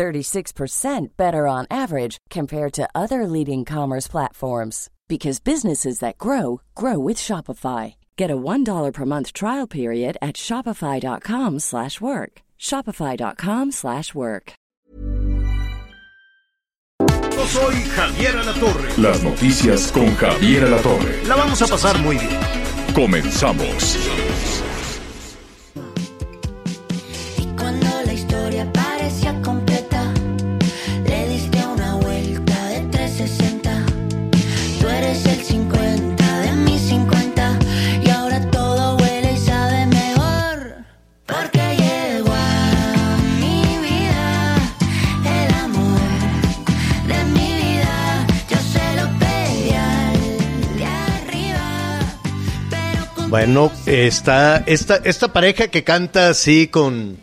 36% better on average compared to other leading commerce platforms because businesses that grow grow with Shopify. Get a $1 per month trial period at shopify.com/work. shopify.com/work. Yo soy Javier Alatorre. Las noticias con Javier Alatorre. La vamos a pasar muy bien. Comenzamos. Bueno, está esta, esta pareja que canta así con,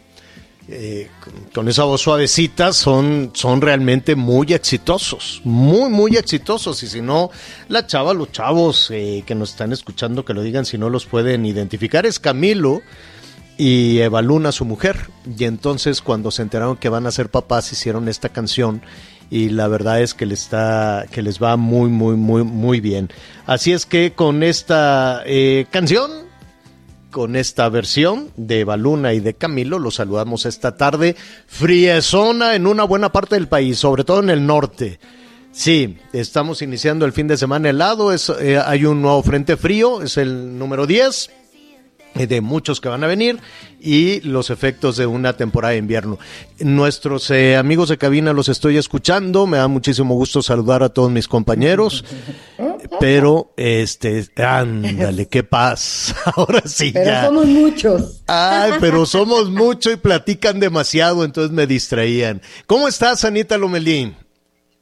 eh, con, esa voz suavecita son, son realmente muy exitosos, muy, muy exitosos. Y si no, la chava, los chavos eh, que nos están escuchando, que lo digan si no los pueden identificar, es Camilo y Eva Luna, su mujer. Y entonces cuando se enteraron que van a ser papás, hicieron esta canción y la verdad es que les está que les va muy muy muy muy bien. Así es que con esta eh, canción, con esta versión de Eva Luna y de Camilo, los saludamos esta tarde friezona en una buena parte del país, sobre todo en el norte. Sí, estamos iniciando el fin de semana helado, es, eh, hay un nuevo frente frío, es el número 10 eh, de muchos que van a venir y los efectos de una temporada de invierno. Nuestros eh, amigos de cabina los estoy escuchando, me da muchísimo gusto saludar a todos mis compañeros, pero este, ándale, qué paz, ahora sí Pero ya. somos muchos. Ay, pero somos mucho y platican demasiado, entonces me distraían. ¿Cómo estás, Anita Lomelín?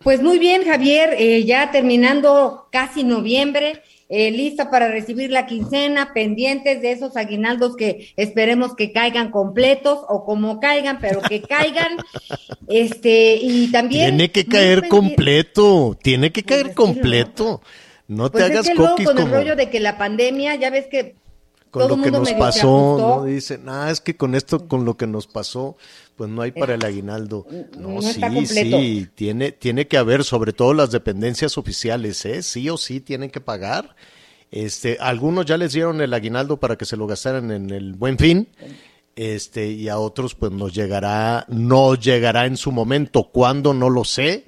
Pues muy bien, Javier, eh, ya terminando casi noviembre, eh, lista para recibir la quincena, pendientes de esos aguinaldos que esperemos que caigan completos o como caigan, pero que caigan. este, y también. Tiene que caer completo, tiene que Pues caer completo. No te Pues es hagas que luego coquis con el rollo de que la pandemia, ya ves que con todo lo que nos pasó. ¿no? Dicen, ah, es que con esto, con lo que nos pasó, pues no hay para el aguinaldo. No, no sí, sí, tiene, tiene que haber, sobre todo las dependencias oficiales, ¿eh? Sí o sí tienen que pagar. Este, algunos ya les dieron el aguinaldo para que se lo gastaran en el buen fin. Este, y a otros, pues nos llegará, no llegará en su momento. ¿Cuándo? No lo sé.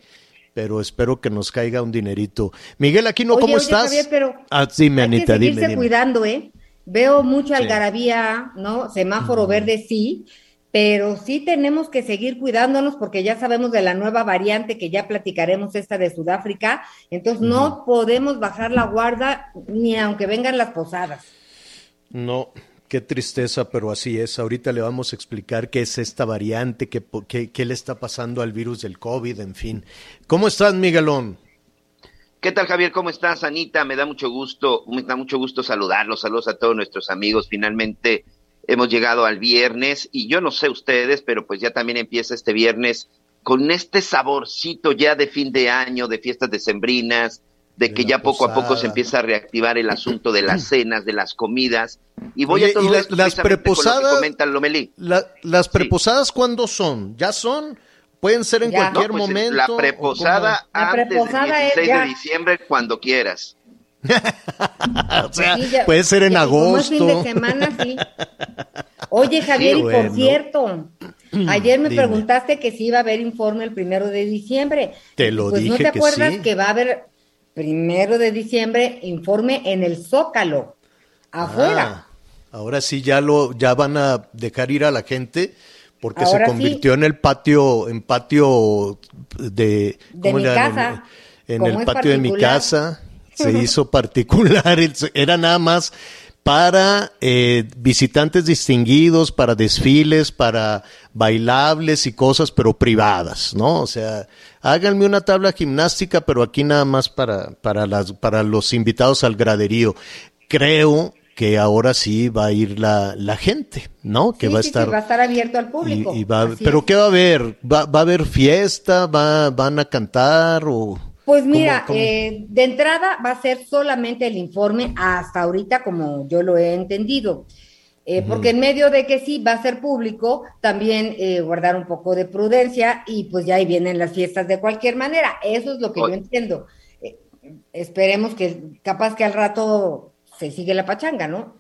Pero espero que nos caiga un dinerito. Miguel Aquino, Oye, ¿cómo oye, estás? Javier, pero ah, dime, hay Anita, que dime, dime. cuidando, ¿eh? Veo mucha algarabía, ¿no? Semáforo verde sí, pero sí tenemos que seguir cuidándonos porque ya sabemos de la nueva variante que ya platicaremos esta de Sudáfrica, entonces no podemos bajar la guarda ni aunque vengan las posadas. No, qué tristeza, pero así es. Ahorita le vamos a explicar qué es esta variante, qué, qué, qué le está pasando al virus del COVID, en fin. ¿Cómo estás, Miguelón? ¿Qué tal, Javier? ¿Cómo estás, Anita? Me da mucho gusto, me da mucho gusto saludarlos. Saludos a todos nuestros amigos. Finalmente hemos llegado al viernes y yo no sé ustedes, pero pues ya también empieza este viernes con este saborcito ya de fin de año, de fiestas decembrinas, de De que ya poco a poco se empieza a reactivar el asunto de las cenas, de las comidas. Y voy Oye, a todo ¿y la- esto las lo que preposadas? comenta Lomelí. La- ¿Las Sí. preposadas cuándo son? ¿Ya son? ¿Pueden ser en Ya. cualquier No, pues, momento? La ¿o preposada La antes preposada del es 16 ya. de diciembre, cuando quieras. O sea, Sí, ya- puede ser en ya, Como es fin de agosto. semana, sí. Oye, Javier, Sí, y por cierto, ayer me Dime. preguntaste que si iba a haber informe el primero de diciembre. Te lo pues, ¿no dije te que acuerdas sí. que va a haber primero de diciembre informe en el Zócalo, afuera? Ah, ahora sí ya lo ya van a dejar ir a la gente porque Ahora se sí. convirtió en el patio en patio de De ¿cómo mi le llaman? casa. en el patio de mi casa se hizo particular era nada más para eh, visitantes distinguidos, para desfiles, para bailables y cosas, pero privadas, ¿no? O sea, háganme una tabla gimnástica, pero aquí nada más para, para, las, para los invitados al graderío. Creo que ahora sí va a ir la, la gente, ¿no? Que Sí, va a sí, sí, estar... va a estar abierto al público. y- y va- Así pero es. ¿qué va a haber? ¿Va, va a haber fiesta? ¿Va, ¿Van a cantar? O... Pues ¿Cómo- mira, cómo? eh, de entrada va a ser solamente el informe hasta ahorita, como yo lo he entendido. Eh, Porque en medio de que sí va a ser público, también eh, guardar un poco de prudencia y pues ya ahí vienen las fiestas de cualquier manera. Eso es lo que yo entiendo. Eh, esperemos que capaz que al rato se sigue la pachanga, ¿no?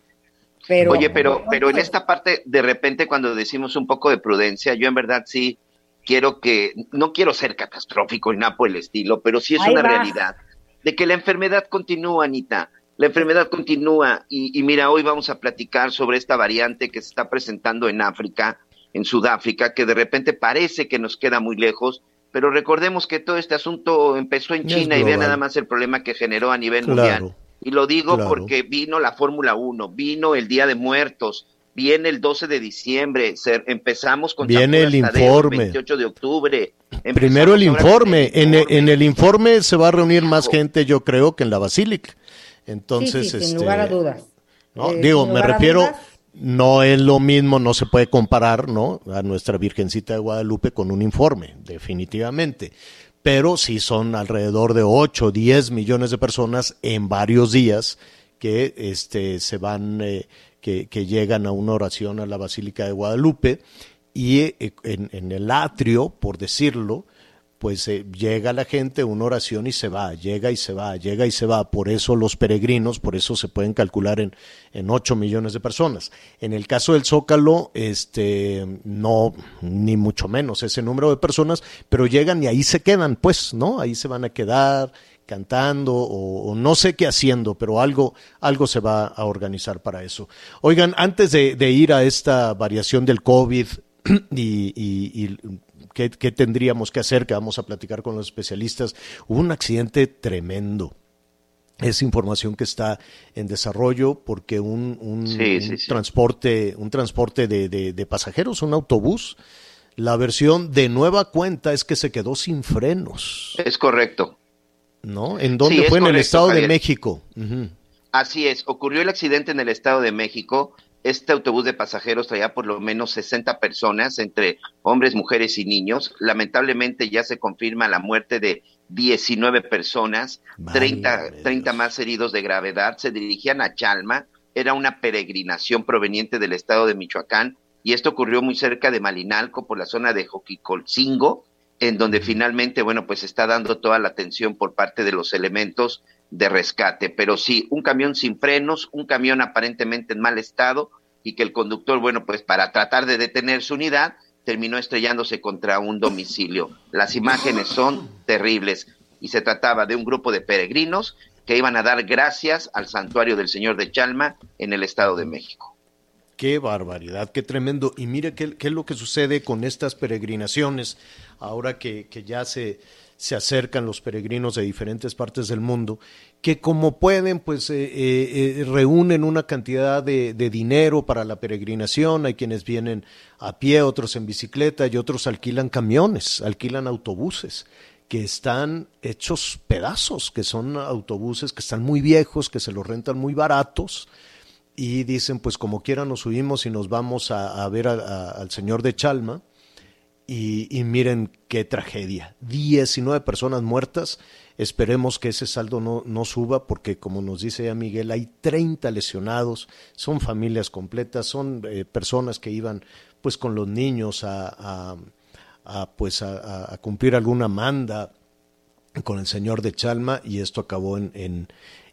Pero, Oye, pero, pero en esta parte, de repente, cuando decimos un poco de prudencia, yo en verdad sí quiero que, no quiero ser catastrófico ni nada por el estilo, pero sí es Ahí una va. realidad de que la enfermedad continúa, Anita. La enfermedad continúa y, y mira, hoy vamos a platicar sobre esta variante que se está presentando en África, en Sudáfrica, que de repente parece que nos queda muy lejos, pero recordemos que todo este asunto empezó en China y global. nada más el problema que generó a nivel Claro. mundial. Y lo digo Claro. porque vino la Fórmula 1, vino el Día de Muertos, viene el 12 de diciembre, se- empezamos con Viene el informe. el 28 de octubre. Primero el informe. En, el el- en el informe se va a reunir más gente, yo creo, que en la Basílica. Entonces, sí, sí, este, sin lugar a dudas. No, Eh, digo, sin me refiero, dudas, no es lo mismo, no se puede comparar, ¿no? A nuestra Virgencita de Guadalupe con un informe, definitivamente. Pero sí son alrededor de 8, 10 millones de personas en varios días que este, se van, eh, que, llegan a una oración a la Basílica de Guadalupe y eh, en el atrio, por decirlo, pues eh, llega la gente, una oración y se va, llega y se va, llega y se va. Por eso los peregrinos, por eso se pueden calcular en, en 8 millones de personas. En el caso del Zócalo, este, no, ni mucho menos ese número de personas, pero llegan y ahí se quedan, pues, ¿no? Ahí se van a quedar cantando o, no sé qué haciendo, pero algo, algo se va a organizar para eso. Oigan, antes de, ir a esta variación del COVID y ¿qué, qué tendríamos que hacer, que vamos a platicar con los especialistas, hubo un accidente tremendo. Es información que está en desarrollo porque un, un- Sí, un sí, sí. transporte, un transporte de, de- de pasajeros, un autobús, la versión de nueva cuenta es que se quedó sin frenos, Es correcto. ¿no? ¿En dónde fue? en el Estado de. México. Así es, ocurrió el accidente en el Estado de México. Este autobús de pasajeros traía por lo menos 60 personas, entre hombres, mujeres y niños. Lamentablemente ya se confirma la muerte de 19 personas, Válgame 30, 30 Dios. más heridos de gravedad. Se dirigían a Chalma. Era una peregrinación proveniente del estado de Michoacán y esto ocurrió muy cerca de Malinalco, por la zona de Joquicolcingo, en donde finalmente, bueno, pues está dando toda la atención por parte de los elementos de rescate. Pero sí, un camión sin frenos, un camión aparentemente en mal estado y que el conductor, bueno, pues para tratar de detener su unidad, terminó estrellándose contra un domicilio. Las imágenes son terribles y se trataba de un grupo de peregrinos que iban a dar gracias al santuario del Señor de Chalma en el Estado de México. Qué barbaridad, qué tremendo. Y mire qué, es lo que sucede con estas peregrinaciones, ahora que ya se, se acercan los peregrinos de diferentes partes del mundo, que como pueden, pues eh, eh, eh, reúnen una cantidad de, de dinero para la peregrinación. Hay quienes vienen a pie, otros en bicicleta y otros alquilan camiones, alquilan autobuses que están hechos pedazos, que son autobuses que están muy viejos, que se los rentan muy baratos y dicen, pues como quiera nos subimos y nos vamos a, ver al señor de Chalma. Y, y miren qué tragedia. 19 personas muertas. Esperemos que ese saldo no, no suba porque, como nos dice ya Miguel, hay 30 lesionados. Son familias completas, son eh, personas que iban pues con los niños a, a- pues a- a cumplir alguna manda con el señor de Chalma y esto acabó en, en,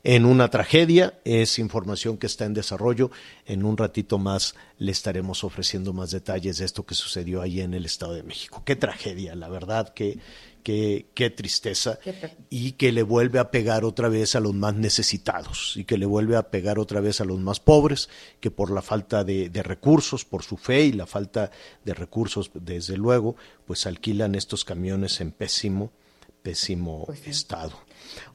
en una tragedia. Es información que está en desarrollo. En un ratito más le estaremos ofreciendo más detalles de esto que sucedió ahí en el Estado de México. Qué tragedia, la verdad, qué, qué, qué tristeza y que le vuelve a pegar otra vez a los más necesitados y que le vuelve a pegar otra vez a los más pobres, que por la falta de, de recursos, por su fe y la falta de recursos, desde luego, pues alquilan estos camiones en pésimo pésimo Pues sí. estado.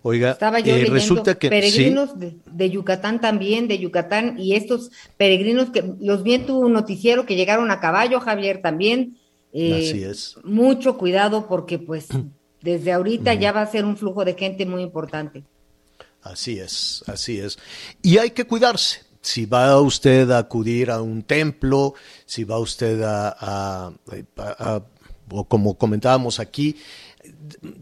Oiga, Estaba yo eh, resulta que sí, peregrinos de, de Yucatán también, de Yucatán, y estos peregrinos que los vi en tu noticiero que llegaron a caballo, Javier, también. eh, Así es. Mucho cuidado porque pues desde ahorita ya va a ser un flujo de gente muy importante. Así es, así es. Y hay que cuidarse. Si va usted a acudir a un templo, si va usted a, a- a- a- o como comentábamos aquí,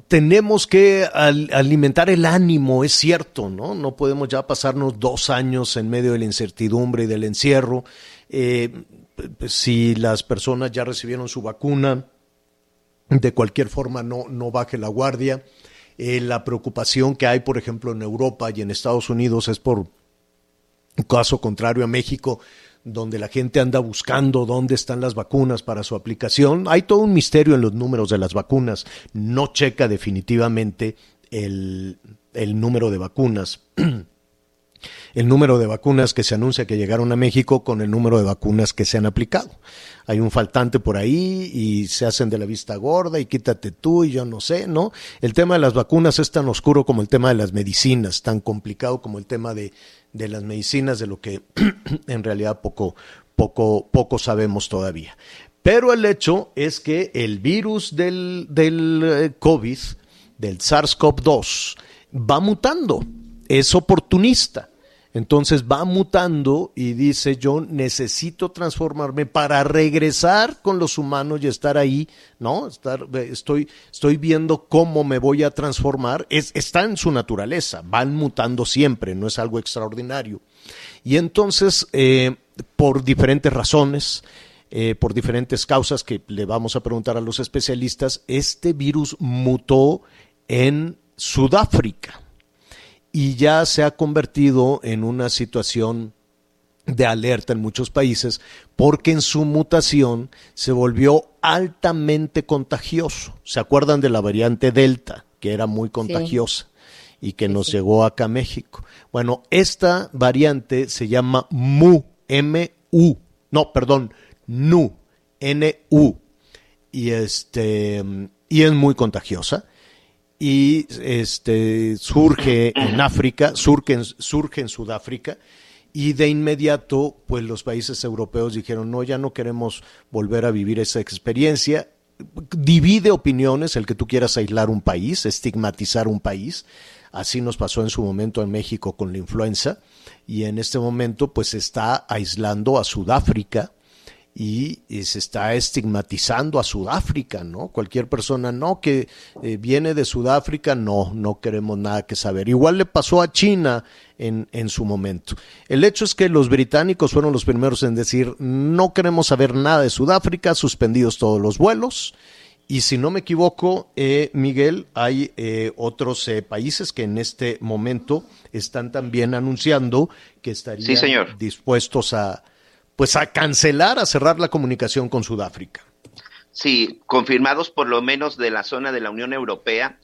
tenemos que al- alimentar el ánimo, es cierto, ¿no? No podemos ya pasarnos dos años en medio de la incertidumbre y del encierro. Eh, pues, si las personas ya recibieron su vacuna, de cualquier forma no, no baje la guardia. Eh, la preocupación que hay, por ejemplo, en Europa y en Estados Unidos es por caso contrario a México, donde la gente anda buscando dónde están las vacunas para su aplicación. Hay todo un misterio en los números de las vacunas. No checa definitivamente el, el número de vacunas. el número de vacunas que se anuncia que llegaron a México con el número de vacunas que se han aplicado. Hay un faltante por ahí y se hacen de la vista gorda y quítate tú y yo no sé, ¿no? El tema de las vacunas es tan oscuro como el tema de las medicinas, tan complicado como el tema de, de las medicinas, de lo que en realidad poco, poco, poco sabemos todavía. Pero el hecho es que el virus del, del eh, COVID, del SARS-CoV-2, va mutando, es oportunista. Entonces va mutando y dice yo necesito transformarme para regresar con los humanos y estar ahí, ¿no? Estar, estoy, estoy viendo cómo me voy a transformar. Es, está en su naturaleza, van mutando siempre, no es algo extraordinario. Y entonces, eh, por diferentes razones, eh, por diferentes causas que le vamos a preguntar a los especialistas, este virus mutó en Sudáfrica y ya se ha convertido en una situación de alerta en muchos países porque en su mutación se volvió altamente contagioso. ¿Se acuerdan de la variante Delta, que era muy contagiosa y que nos llegó acá a México? Bueno, esta variante se llama MU, M-U, no, perdón, NU, N-U, y, este, y es muy contagiosa y este surge en África, surge en, surge en Sudáfrica y de inmediato pues los países europeos dijeron no ya no queremos volver a vivir esa experiencia divide opiniones el que tú quieras aislar un país estigmatizar un país. Así nos pasó en su momento en México con la influenza y en este momento pues está aislando a Sudáfrica y, y, se está estigmatizando a Sudáfrica, ¿no? Cualquier persona, no, que eh, viene de Sudáfrica, no, no queremos nada que saber. Igual le pasó a China en, en su momento. El hecho es que los británicos fueron los primeros en decir, no queremos saber nada de Sudáfrica, suspendidos todos los vuelos. Y si no me equivoco, eh, Miguel, hay eh, otros eh, países que en este momento están también anunciando que estarían sí, señor. dispuestos a, pues a cancelar, a cerrar la comunicación con Sudáfrica. Sí, confirmados por lo menos de la zona de la Unión Europea,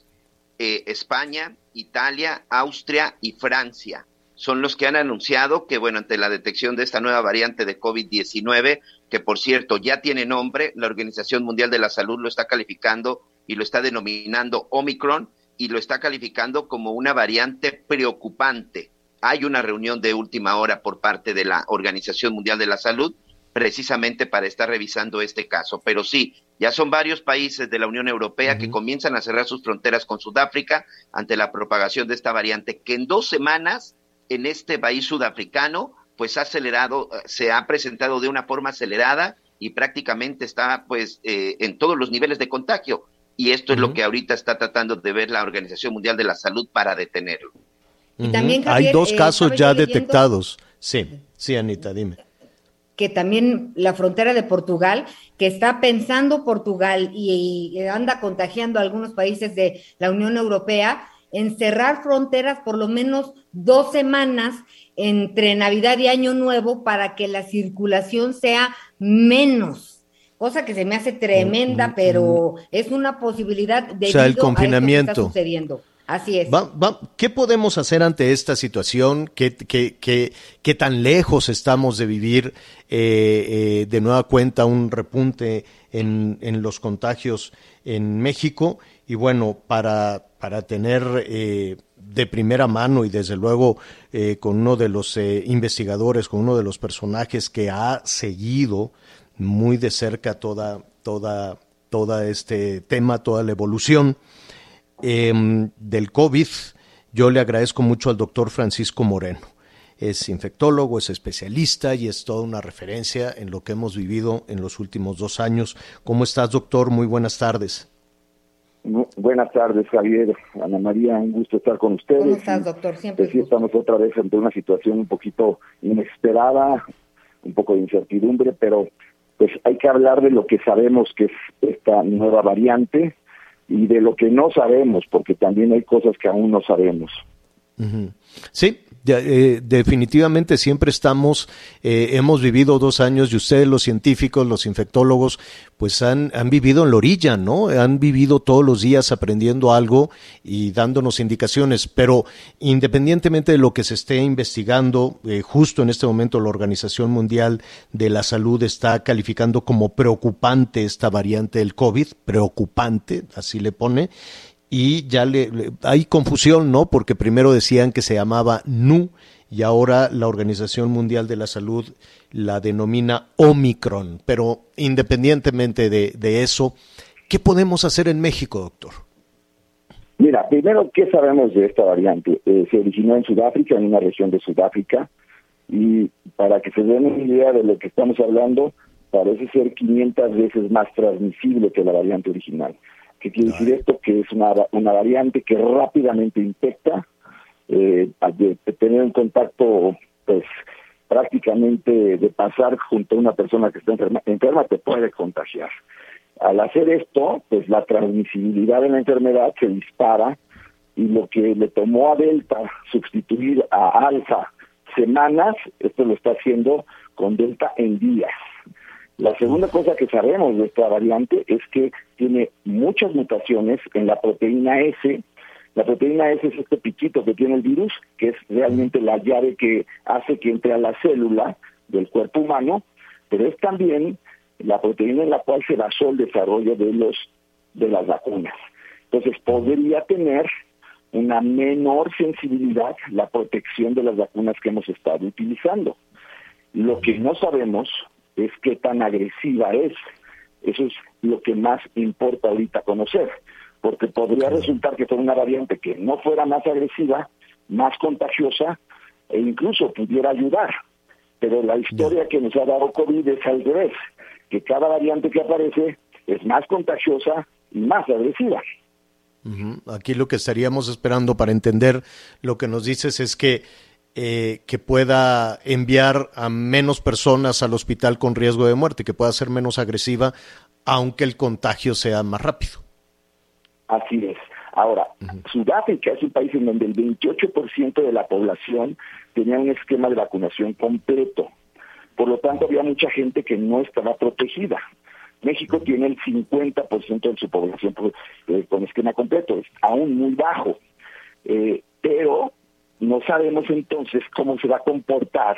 eh, España, Italia, Austria y Francia son los que han anunciado que, bueno, ante la detección de esta nueva variante de COVID-19, que por cierto ya tiene nombre, la Organización Mundial de la Salud lo está calificando y lo está denominando Omicron y lo está calificando como una variante preocupante hay una reunión de última hora por parte de la Organización Mundial de la Salud precisamente para estar revisando este caso. Pero sí, ya son varios países de la Unión Europea uh -huh. que comienzan a cerrar sus fronteras con Sudáfrica ante la propagación de esta variante, que en dos semanas en este país sudafricano pues ha acelerado, se ha presentado de una forma acelerada y prácticamente está pues eh, en todos los niveles de contagio. Y esto uh -huh. es lo que ahorita está tratando de ver la Organización Mundial de la Salud para detenerlo. Y también, Javier, Hay dos eh, casos ya detectados. Sí, sí, Anita, dime. Que también la frontera de Portugal, que está pensando Portugal y, y anda contagiando a algunos países de la Unión Europea en cerrar fronteras por lo menos dos semanas entre Navidad y Año Nuevo para que la circulación sea menos cosa que se me hace tremenda, pero es una posibilidad de O sea, el confinamiento. está sucediendo. Así es. ¿Qué podemos hacer ante esta situación? ¿Qué, tan lejos estamos de vivir eh, eh, de nueva cuenta un repunte en, los contagios en México? Y bueno, para, para tener eh, de primera mano y desde luego eh, con uno de los eh, investigadores, con uno de los personajes que ha seguido muy de cerca toda, toda, toda este tema, toda la evolución em, del COVID, yo le agradezco mucho al doctor Francisco Moreno. Es infectólogo, es especialista y es toda una referencia en lo que hemos vivido en los últimos dos años. ¿Cómo estás, doctor? Muy buenas tardes. Bu- Buenas tardes, Javier, Ana María, un gusto estar con ustedes. ¿Cómo estás, doctor? Siempre Pues sí, estamos otra vez ante una situación un poquito inesperada, un poco de incertidumbre, pero pues hay que hablar de lo que sabemos que es esta nueva variante y de lo que no sabemos, porque también hay cosas que aún no sabemos. Sí, eh, definitivamente siempre estamos, eh, hemos vivido dos años y ustedes los científicos, los infectólogos, pues han, han vivido en la orilla, ¿no? Han vivido todos los días aprendiendo algo y dándonos indicaciones, pero independientemente de lo que se esté investigando, eh, justo en este momento la Organización Mundial de la Salud está calificando como preocupante esta variante del COVID, preocupante, así le pone, y ya le, hay confusión, ¿no? Porque primero decían que se llamaba NU y ahora la Organización Mundial de la Salud la denomina Omicron. Pero independientemente de, de eso, ¿qué podemos hacer en México, doctor? Mira, primero, ¿qué sabemos de esta variante? Eh, se originó en Sudáfrica, en una región de Sudáfrica, y para que se den una idea de lo que estamos hablando, parece ser 500 veces más transmisible que la variante original. ¿Qué quiere decir esto? Que es una, una variante que rápidamente infecta, eh, al tener un contacto, pues, prácticamente de pasar junto a una persona que está enferma, enferma te puede contagiar. Al hacer esto, pues la transmisibilidad de la enfermedad se dispara y lo que le tomó a Delta sustituir a Alfa semanas, esto lo está haciendo con Delta en días. La segunda cosa que sabemos de esta variante es que tiene muchas mutaciones en la proteína S. La proteína S es este piquito que tiene el virus, que es realmente la llave que hace que entre a la célula del cuerpo humano, pero es también la proteína en la cual se basó el desarrollo de los de las vacunas. Entonces podría tener una menor sensibilidad la protección de las vacunas que hemos estado utilizando. Lo que no sabemos es qué tan agresiva es. Eso es lo que más importa ahorita conocer, porque podría resultar que fuera una variante que no fuera más agresiva, más contagiosa e incluso pudiera ayudar. Pero la historia que nos ha dado COVID es al revés, que cada variante que aparece es más contagiosa y más agresiva. Aquí lo que estaríamos esperando para entender lo que nos dices es que, eh, que pueda enviar a menos personas al hospital con riesgo de muerte, que pueda ser menos agresiva, aunque el contagio sea más rápido. Así es. Ahora, Sudáfrica es un país en donde el 28% de la población tenía un esquema de vacunación completo. Por lo tanto, había mucha gente que no estaba protegida. México tiene el 50% de su población pues, eh, con esquema completo, es aún muy bajo. Eh, pero no sabemos entonces cómo se va a comportar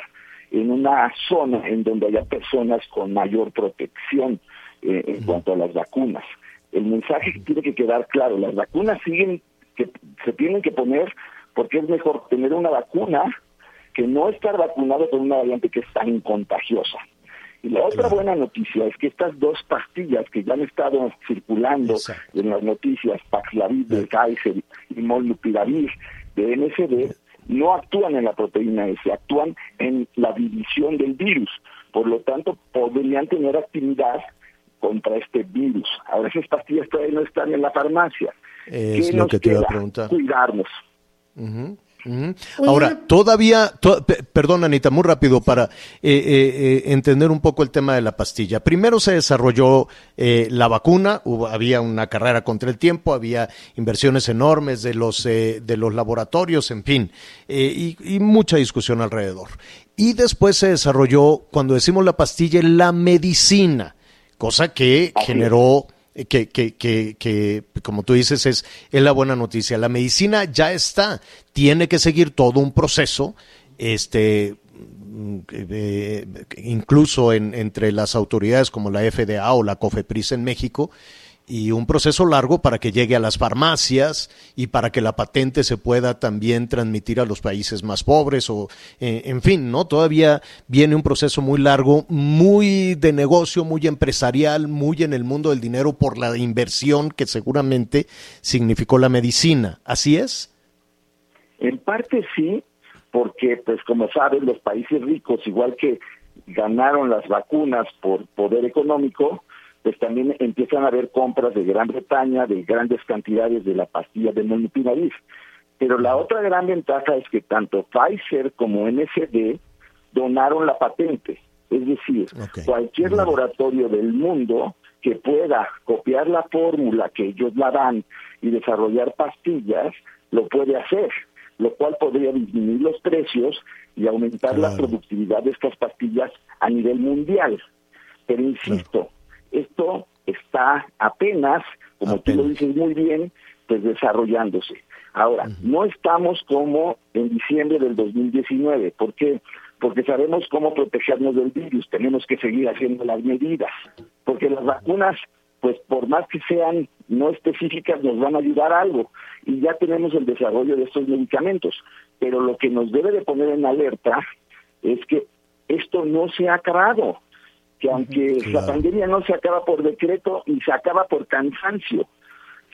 en una zona en donde haya personas con mayor protección eh, en cuanto a las vacunas. El mensaje tiene que quedar claro, las vacunas siguen, que se tienen que poner porque es mejor tener una vacuna que no estar vacunado con una variante que es tan contagiosa. Y la otra buena noticia es que estas dos pastillas que ya han estado circulando Exacto. en las noticias, Paxlovid de Kaiser y Molnupiravir de MSD, no actúan en la proteína S, actúan en la división del virus. Por lo tanto, podrían tener actividad contra este virus. Ahora esas pastillas todavía no están en la farmacia. Es ¿Qué lo nos que te iba a queda? preguntar. Cuidarnos. Ujú, ujú. Ahora, todavía, to- pe- perdón Anita, muy rápido para eh, eh, eh, entender un poco el tema de la pastilla. Primero se desarrolló eh, la vacuna, hubo, había una carrera contra el tiempo, había inversiones enormes de los, eh, de los laboratorios, en fin, y, y mucha discusión alrededor. Y después se desarrolló, cuando decimos la pastilla, la medicina, cosa que generó que, que, que, que, como tú dices, es, es la buena noticia. La medicina ya está, tiene que seguir todo un proceso, este, eh, incluso en, entre las autoridades como la FDA o la COFEPRIS en México, y un proceso largo para que llegue a las farmacias y para que la patente se pueda también transmitir a los países más pobres o eh, en fin, ¿no? Todavía viene un proceso muy largo, muy de negocio, muy empresarial, muy en el mundo del dinero por la inversión que seguramente significó la medicina. ¿Así es? En parte sí, porque pues como saben los países ricos igual que ganaron las vacunas por poder económico, pues también empiezan a haber compras de Gran Bretaña de grandes cantidades de la pastilla de Molnupiravir. Pero la otra gran ventaja es que tanto Pfizer como MSD donaron la patente. Es decir, cualquier laboratorio del mundo que pueda copiar la fórmula que ellos la dan y desarrollar pastillas, lo puede hacer, lo cual podría disminuir los precios y aumentar la productividad de estas pastillas a nivel mundial. Pero insisto, esto está apenas, como tú lo dices muy bien, pues desarrollándose. Ahora, no estamos como en diciembre del 2019. ¿Por qué? Porque sabemos cómo protegernos del virus. Tenemos que seguir haciendo las medidas. Porque las vacunas, pues por más que sean no específicas, nos van a ayudar algo. Y ya tenemos el desarrollo de estos medicamentos. Pero lo que nos debe de poner en alerta es que esto no se ha acabado que aunque la pandemia no se acaba por decreto y se acaba por cansancio,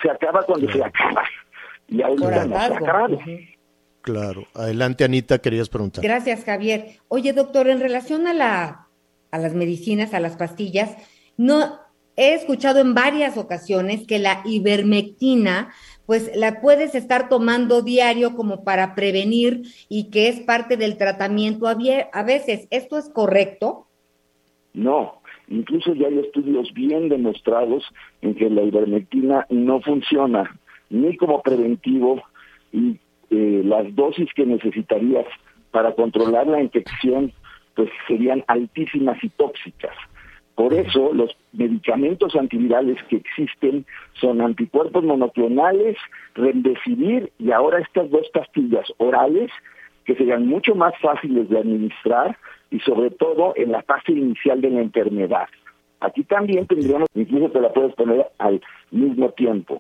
se acaba cuando se acaba. Y ahorita no se ha acabado. Claro. Adelante, Anita, querías preguntar. Gracias, Javier. Oye, doctor, en relación a, la, a las medicinas, a las pastillas, no he escuchado en varias ocasiones que la ivermectina, pues la puedes estar tomando diario como para prevenir y que es parte del tratamiento a veces. ¿Esto es correcto? No, incluso ya hay estudios bien demostrados en que la ivermectina no funciona ni como preventivo y eh, las dosis que necesitarías para controlar la infección pues serían altísimas y tóxicas. Por eso los medicamentos antivirales que existen son anticuerpos monoclonales, remdesivir y ahora estas dos pastillas orales que serían mucho más fáciles de administrar y sobre todo en la fase inicial de la enfermedad. Aquí también tendríamos, incluso te la puedes poner al mismo tiempo.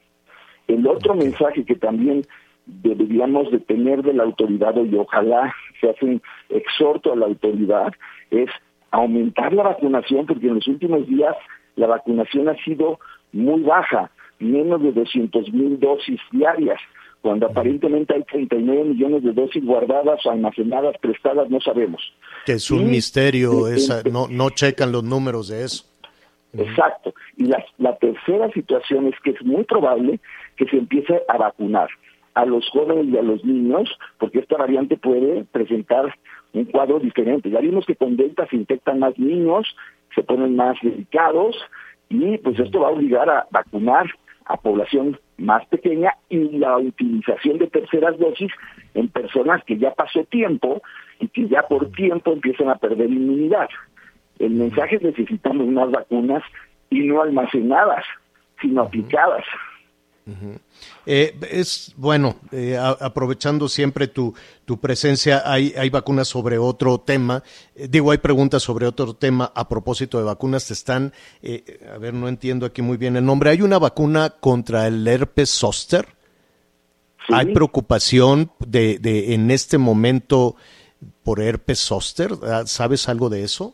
El otro mensaje que también deberíamos de tener de la autoridad y ojalá se hace un exhorto a la autoridad es aumentar la vacunación porque en los últimos días la vacunación ha sido muy baja, menos de 200 mil dosis diarias cuando aparentemente hay 39 millones de dosis guardadas, almacenadas, prestadas, no sabemos. Que es un misterio, esa, no, no checan los números de eso. Exacto. Y la, la tercera situación es que es muy probable que se empiece a vacunar a los jóvenes y a los niños, porque esta variante puede presentar un cuadro diferente. Ya vimos que con Delta se infectan más niños, se ponen más delicados, y pues esto va a obligar a vacunar a población más pequeña y la utilización de terceras dosis en personas que ya pasó tiempo y que ya por tiempo empiezan a perder inmunidad. El mensaje es necesitamos más vacunas y no almacenadas, sino aplicadas. Eh, es bueno, eh, aprovechando siempre tu, tu presencia, hay, hay vacunas sobre otro tema. Eh, digo, hay preguntas sobre otro tema a propósito de vacunas. Te están, a ver, no entiendo aquí muy bien el nombre. ¿Hay una vacuna contra el herpes zóster? ¿Hay preocupación de, de, en este momento por herpes zóster? Ah, ¿Sabes algo de eso?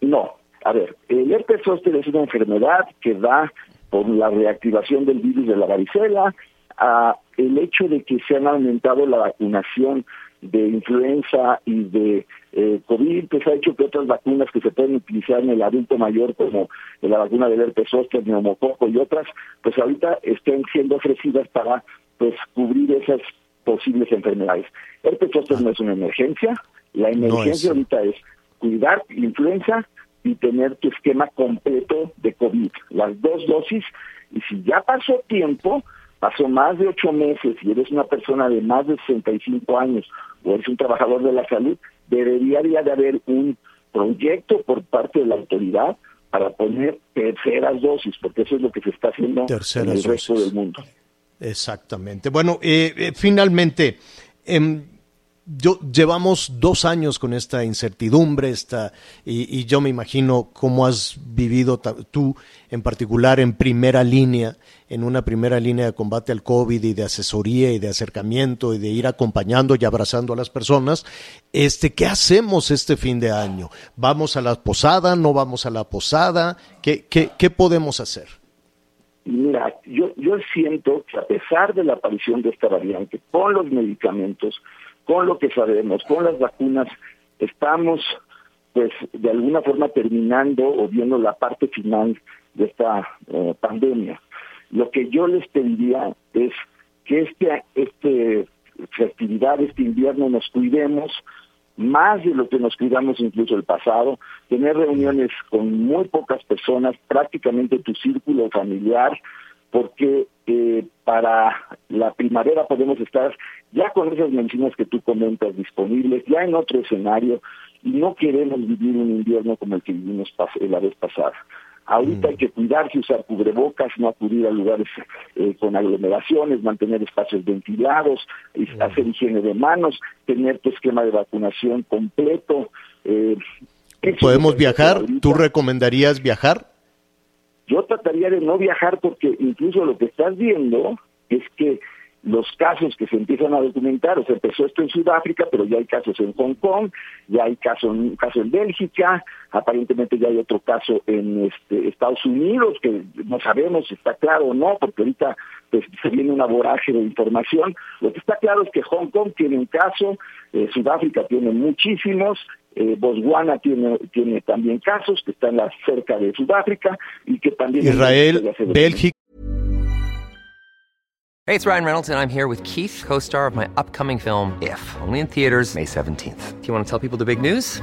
No. A ver, el herpes zóster es una enfermedad que da por la reactivación del virus de la varicela, a el hecho de que se han aumentado la vacunación de influenza y de eh, COVID, pues ha hecho que otras vacunas que se pueden utilizar en el adulto mayor, como la vacuna del herpes zóster, neumococo y otras, pues ahorita estén siendo ofrecidas para pues cubrir esas posibles enfermedades. El herpes zóster no es una emergencia, la emergencia ahorita es cuidar la influenza y tener tu esquema completo de COVID, las dos dosis, y si ya pasó tiempo, pasó más de ocho meses y eres una persona de más de 65 años o eres un trabajador de la salud, debería de haber un proyecto por parte de la autoridad para poner terceras dosis, porque eso es lo que se está haciendo Terceras en el resto del mundo. Exactamente. Bueno, eh, eh, finalmente, em, yo llevamos dos años con esta incertidumbre, esta, y, y yo me imagino cómo has vivido tú en particular en primera línea, en una primera línea de combate al COVID y de asesoría y de acercamiento y de ir acompañando y abrazando a las personas. Este, ¿qué hacemos este fin de año? ¿Vamos a la posada? ¿No vamos a la posada? ¿Qué, qué, qué podemos hacer? Mira, yo, yo siento que a pesar de la aparición de esta variante, con los medicamentos, con lo que sabemos, con las vacunas, estamos pues de alguna forma terminando o viendo la parte final de esta eh, pandemia. Lo que yo les pediría es que este, este festividad, este invierno nos cuidemos más de lo que nos cuidamos incluso el pasado, tener reuniones con muy pocas personas, prácticamente tu círculo familiar, porque eh, para la primavera podemos estar ya con esas medicinas que tú comentas disponibles, ya en otro escenario, y no queremos vivir un invierno como el que vivimos pas- la vez pasada. Ahorita hay que cuidarse, usar cubrebocas, no acudir a lugares eh, con aglomeraciones, mantener espacios ventilados, y hacer higiene de manos, tener tu esquema de vacunación completo. eh, ¿Podemos que viajar? ¿Tú recomendarías viajar? Yo trataría de no viajar porque incluso lo que estás viendo es que los casos que se empiezan a documentar, o sea, empezó esto en Sudáfrica, pero ya hay casos en Hong Kong, ya hay caso, un caso en Bélgica, aparentemente ya hay otro caso en este, Estados Unidos, que no sabemos si está claro o no, porque ahorita pues, se viene una voraje de información. Lo que está claro es que Hong Kong tiene un caso, eh, Sudáfrica tiene muchísimos, eh, Botswana tiene, tiene también casos que están cerca de Sudáfrica y que también... Israel, Bélgica. Hey, it's Ryan Reynolds, and I'm here with Keith, co star of my upcoming film, If, only in theaters, May 17th. Do you want to tell people the big news?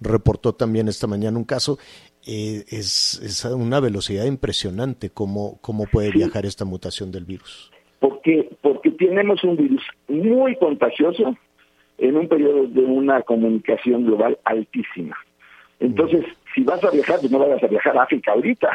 reportó también esta mañana un caso. Eh, es, es a una velocidad impresionante cómo, cómo puede viajar esta mutación del virus. Porque, porque tenemos un virus muy contagioso en un periodo de una comunicación global altísima. Entonces, si vas a viajar, pues no vayas a viajar a África ahorita.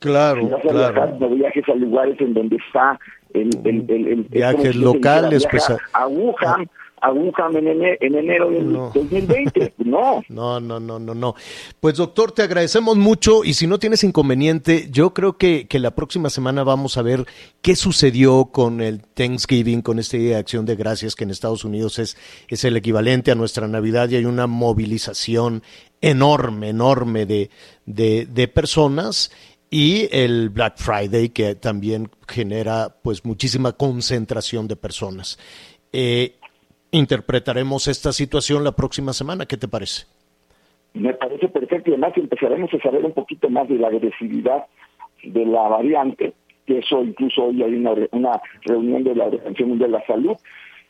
Claro, Si vas a claro. viajar, no viajes a lugares en donde está el... el, el, el- Viajes locales, pues, viaja a Wuhan, a Wuhan en, ene- en enero del No. 2020. No. No, no, no, no, no. Pues doctor, te agradecemos mucho y si no tienes inconveniente, yo creo que, que la próxima semana vamos a ver qué sucedió con el Thanksgiving, con este Día de Acción de Gracias que en Estados Unidos es, es el equivalente a nuestra Navidad y hay una movilización enorme, enorme de, de, de personas y el Black Friday que también genera pues muchísima concentración de personas. Eh, interpretaremos esta situación la próxima semana. ¿Qué te parece? Me parece perfecto y además empezaremos a saber un poquito más de la agresividad de la variante, que eso incluso hoy hay una, una reunión de la Organización Mundial de la Salud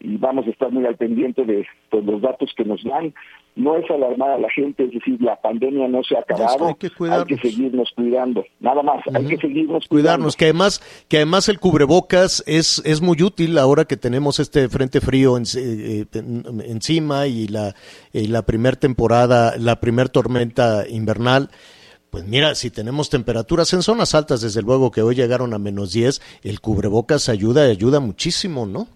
y vamos a estar muy al pendiente de pues, los datos que nos dan. No es alarmar a la gente, es decir, la pandemia no se ha acabado, hay que seguirnos cuidando, nada más, hay que seguirnos Cuidarnos, que además, que además el cubrebocas es, es muy útil ahora que tenemos este frente frío en- eh, en- encima y la, y la primer temporada, la primer tormenta invernal. Pues mira, si tenemos temperaturas en zonas altas, desde luego que hoy llegaron a menos 10, el cubrebocas ayuda, ayuda muchísimo, ¿no?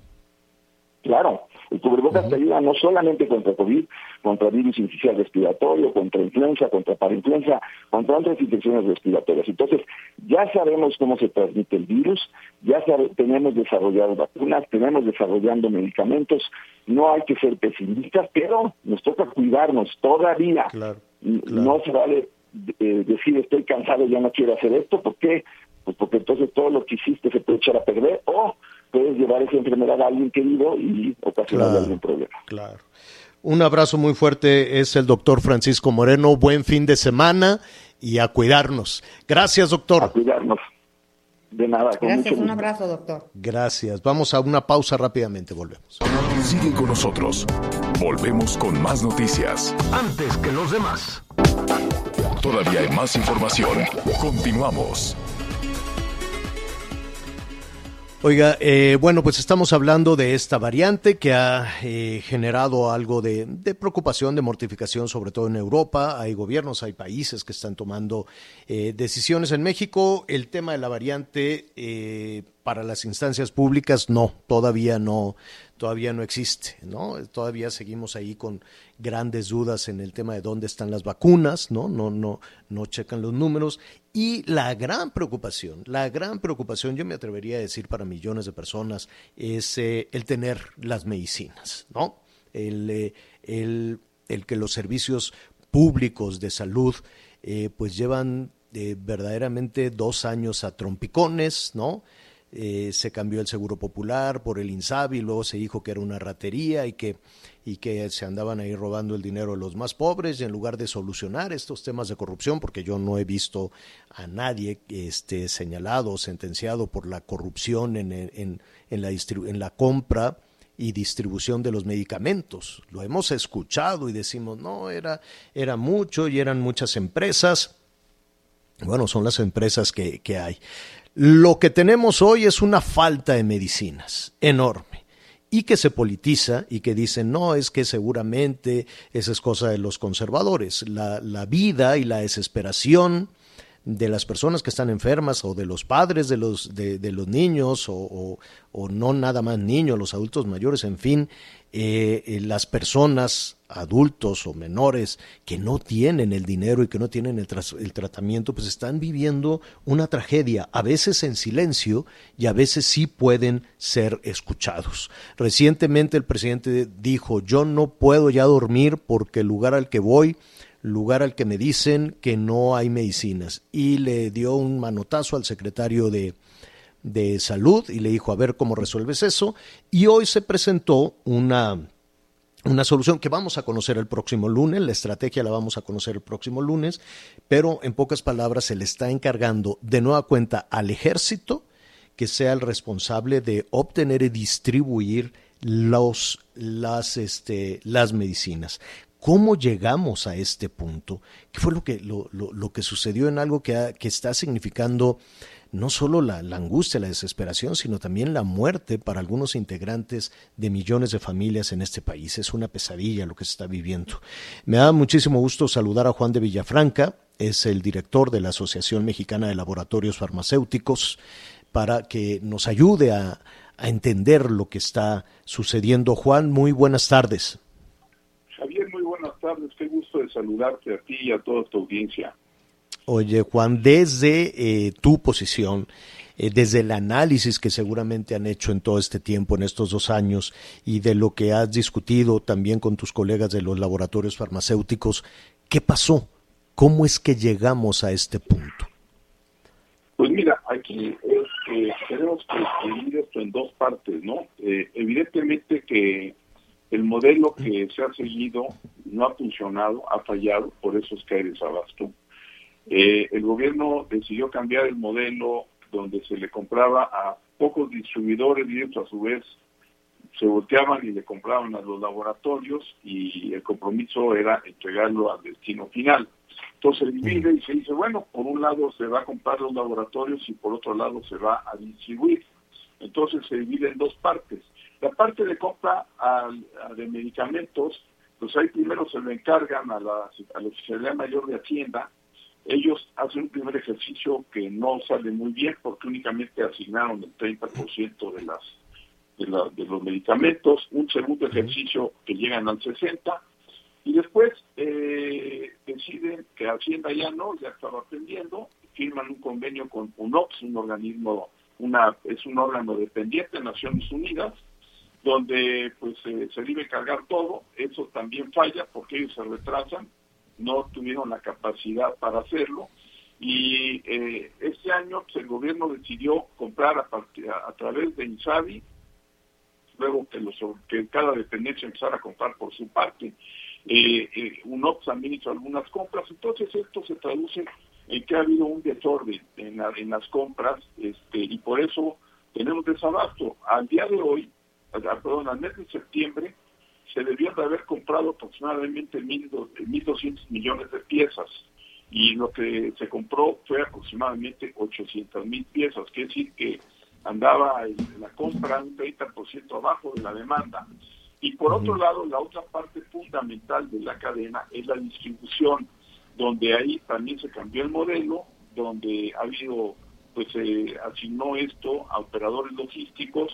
Claro, el cubrebocas te ayuda no solamente contra COVID, contra virus incisional respiratorio, contra influenza, contra parainfluenza, contra otras infecciones respiratorias. Entonces, ya sabemos cómo se transmite el virus, ya sabe- tenemos desarrollado vacunas, tenemos desarrollando medicamentos, no hay que ser pesimistas, pero nos toca cuidarnos todavía. Claro, No se vale eh, decir estoy cansado, ya no quiero hacer esto, ¿por qué? Pues porque entonces todo lo que hiciste se puede echar a perder o puedes llevar esa enfermedad a alguien querido y ocasionarle Claro. algún problema. Claro. Un abrazo muy fuerte, es el doctor Francisco Moreno. Buen fin de semana y a cuidarnos. Gracias, doctor. A cuidarnos. De nada. Con Gracias, mucho un abrazo, doctor. Gracias. Vamos a una pausa rápidamente, volvemos. Sigue con nosotros. Volvemos con más noticias. Antes que los demás. Todavía hay más información. Continuamos. Oiga, eh, bueno, pues estamos hablando de esta variante que ha eh, generado algo de, de preocupación, de mortificación, sobre todo en Europa. Hay gobiernos, hay países que están tomando eh, decisiones. En México, el tema de la variante eh, para las instancias públicas, no, todavía no, todavía no existe, ¿no? Todavía seguimos ahí con grandes dudas en el tema de dónde están las vacunas, ¿no? No, no, no checan los números. Y la gran preocupación, la gran preocupación, yo me atrevería a decir para millones de personas, es eh, el tener las medicinas, ¿no? El, eh, el, el que los servicios públicos de salud eh, pues llevan verdaderamente dos años a trompicones, ¿no? Eh, se cambió el seguro popular por el INSABI, luego se dijo que era una ratería y que, y que se andaban ahí robando el dinero de los más pobres y en lugar de solucionar estos temas de corrupción, porque yo no he visto a nadie este, señalado o sentenciado por la corrupción en, en, en, la, en la compra y distribución de los medicamentos. Lo hemos escuchado y decimos, no, era, era mucho y eran muchas empresas. Bueno, son las empresas que, que hay. Lo que tenemos hoy es una falta de medicinas enorme y que se politiza y que dicen, no, es que seguramente esa es cosa de los conservadores. La, la vida y la desesperación de las personas que están enfermas o de los padres de los, de, los niños o, o, o, no nada más niños, los adultos mayores, en fin, eh, eh, las personas adultos o menores que no tienen el dinero y que no tienen el, el, tratamiento, pues están viviendo una tragedia, a veces en silencio y a veces sí pueden ser escuchados. Recientemente el presidente dijo, yo no puedo ya dormir porque el lugar al que voy lugar al que me dicen que no hay medicinas y le dio un manotazo al secretario de, de salud y le dijo a ver cómo resuelves eso y hoy se presentó una una solución que vamos a conocer el próximo lunes, la estrategia la vamos a conocer el próximo lunes, pero en pocas palabras se le está encargando de nueva cuenta al ejército que sea el responsable de obtener y distribuir los, las, este, las medicinas. ¿Cómo llegamos a este punto? ¿Qué fue lo que, lo, lo, lo que sucedió en algo que, que está significando no solo la, angustia, la desesperación, sino también la muerte para algunos integrantes de millones de familias en este país? Es una pesadilla lo que se está viviendo. Me da muchísimo gusto saludar a Juan de Villafranca, es el director de la Asociación Mexicana de Laboratorios Farmacéuticos, para que nos ayude a, a entender lo que está sucediendo. Juan, muy buenas tardes. Javier, muy buenas tardes. Qué gusto de saludarte a ti y a toda tu audiencia. Oye, Juan, desde eh, tu posición, eh, desde el análisis que seguramente han hecho en todo este tiempo, en estos dos años, y de lo que has discutido también con tus colegas de los laboratorios farmacéuticos, ¿qué pasó? ¿Cómo es que llegamos a este punto? Pues mira, aquí es que tenemos que dividir esto en dos partes, ¿no? Eh, evidentemente que el modelo que se ha seguido no ha funcionado, ha fallado, por eso es que hay desabasto. Eh, el gobierno decidió cambiar el modelo donde se le compraba a pocos distribuidores y ellos a su vez se volteaban y le compraban a los laboratorios y el compromiso era entregarlo al destino final. Entonces se divide y se dice, bueno, por un lado se va a comprar los laboratorios y por otro lado se va a distribuir. Entonces se divide en dos partes. La parte de compra a, a de medicamentos, pues ahí primero se lo encargan a la, a la Oficialidad Mayor de Hacienda, ellos hacen un primer ejercicio que no sale muy bien porque únicamente asignaron el 30% de las de, la, de, los medicamentos, un segundo ejercicio que llegan al 60 y después eh, deciden que Hacienda ya no, ya estaba atendiendo, firman un convenio con UNOPS, un organismo, una es un órgano dependiente de Naciones Unidas, donde pues eh, se debe cargar todo, eso también falla porque ellos se retrasan, no tuvieron la capacidad para hacerlo y eh, este año pues, el gobierno decidió comprar a, a, través de Insabi luego que, los, que cada dependencia empezara a comprar por su parte. Eh, eh, UNOPS también hizo algunas compras, entonces esto se traduce en que ha habido un desorden en, en las compras este, y por eso tenemos desabasto. Al día de hoy, perdón, al mes de septiembre, se debían de haber comprado aproximadamente 1.200 millones de piezas y lo que se compró fue aproximadamente 800 mil piezas, que decir que andaba la compra un 30% abajo de la demanda. Y por otro lado, la otra parte fundamental de la cadena es la distribución, donde ahí también se cambió el modelo, donde ha habido, pues se asignó esto a operadores logísticos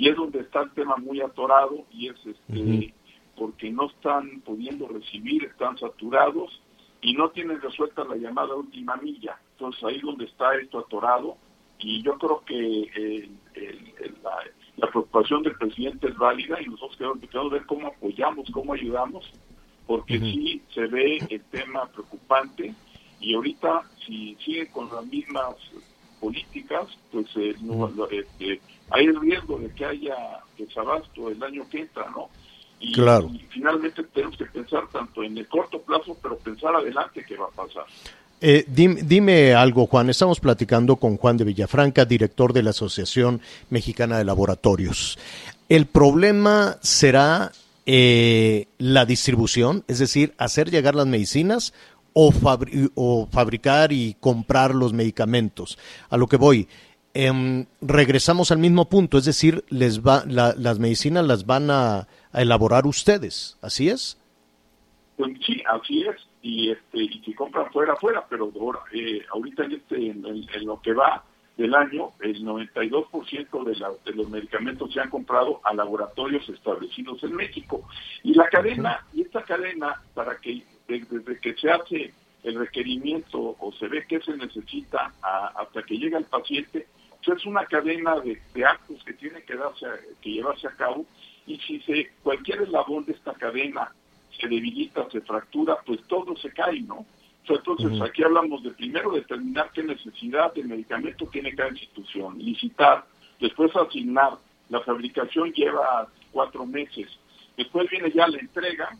y es donde está el tema muy atorado y es este, porque no están pudiendo recibir, están saturados y no tienen resuelta la llamada última milla. Entonces ahí donde está esto atorado y yo creo que la, preocupación del presidente es válida y nosotros queremos, ver cómo apoyamos, cómo ayudamos, porque sí se ve el tema preocupante y ahorita si sigue con las mismas políticas, pues eh, este, hay el riesgo de que haya desabasto el año que entra, ¿no? Y, claro. y finalmente tenemos que pensar tanto en el corto plazo, pero pensar adelante qué va a pasar. Eh, dime, algo, Juan. Estamos platicando con Juan de Villafranca, director de la Asociación Mexicana de Laboratorios. ¿El problema será eh, la distribución, es decir, hacer llegar las medicinas o, o, fabricar y comprar los medicamentos? A lo que voy, em, regresamos al mismo punto, es decir, les va, las medicinas las van a, elaborar ustedes, ¿así es? Pues sí, así es y este y si compran fuera fuera pero eh, ahorita en este en, lo que va del año el 92% de, la, de los medicamentos se han comprado a laboratorios establecidos en México y la cadena y esta cadena para que desde que se hace el requerimiento o se ve que se necesita hasta que llega el paciente pues es una cadena de, de, actos que tiene que darse que llevarse a cabo y si se cualquier eslabón de esta cadena se debilita, se fractura, pues todo se cae, ¿no? Entonces aquí hablamos de primero determinar qué necesidad de medicamento tiene cada institución, licitar, después asignar. La fabricación lleva cuatro meses. Después viene ya la entrega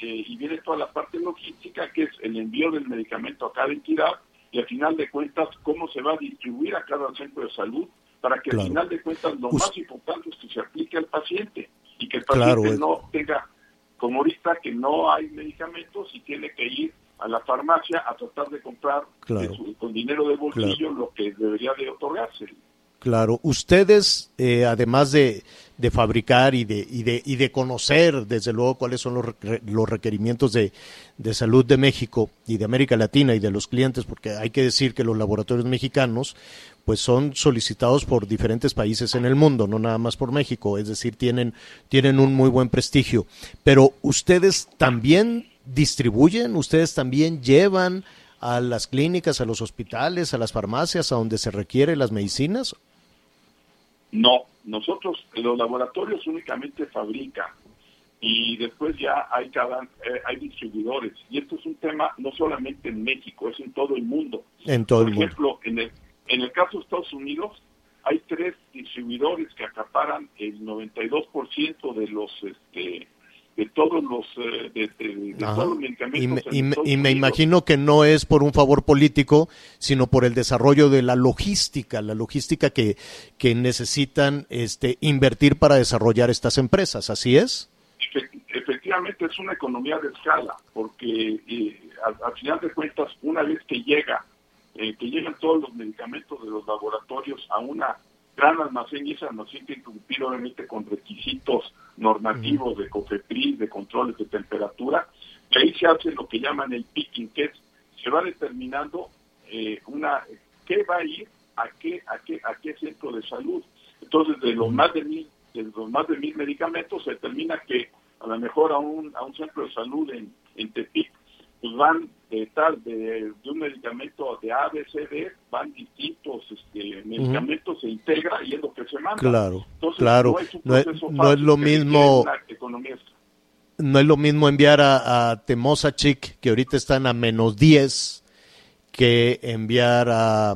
eh, y viene toda la parte logística, que es el envío del medicamento a cada entidad y al final de cuentas cómo se va a distribuir a cada centro de salud para que al final de cuentas lo más importante es que se aplique al paciente y que el paciente no tenga como ahorita que no hay medicamentos y tiene que ir a la farmacia a tratar de comprar con dinero de bolsillo lo que debería de otorgarse. Claro, ustedes, eh, además de, de, fabricar y de, y, de, y de conocer, desde luego, cuáles son los, los requerimientos de, de, salud de México y de América Latina y de los clientes, porque hay que decir que los laboratorios mexicanos, pues son solicitados por diferentes países en el mundo, no nada más por México, es decir, tienen, tienen un muy buen prestigio. Pero ustedes también distribuyen, ustedes también llevan a las clínicas, a los hospitales, a las farmacias, a donde se requieren las medicinas, no, nosotros, los laboratorios únicamente fabrican y después ya hay cada eh, hay distribuidores y esto es un tema no solamente en México, es en todo el mundo. En todo Por el ejemplo, mundo. en el en el caso de Estados Unidos hay tres distribuidores que acaparan el 92% de los este de todos los, eh, de, todos los medicamentos. Y me, y me, imagino que no es por un favor político, sino por el desarrollo de la logística, la logística que, que necesitan este, invertir para desarrollar estas empresas, ¿así es? Efectivamente es una economía de escala, porque eh, al, final de cuentas, una vez que llega, eh, que llegan todos los medicamentos de los laboratorios a una gran almacén y ese almacén tiene que cumplir obviamente con requisitos normativos de COFEPRIS, de controles de temperatura, y ahí se hace lo que llaman el picking, que es, se va determinando eh, una qué va a ir a qué, a qué, a qué centro de salud. Entonces, de los más de mil, de los más de mil medicamentos, se determina que a lo mejor a un, a un centro de salud en, en Tepic pues van de tal, de, un medicamento de A, B, C, D, van distintos este, medicamentos, se integra y es lo que se manda. Claro, claro. No es, no es, lo mismo... No es lo mismo enviar a, a Chic, que ahorita están a menos 10, que enviar a,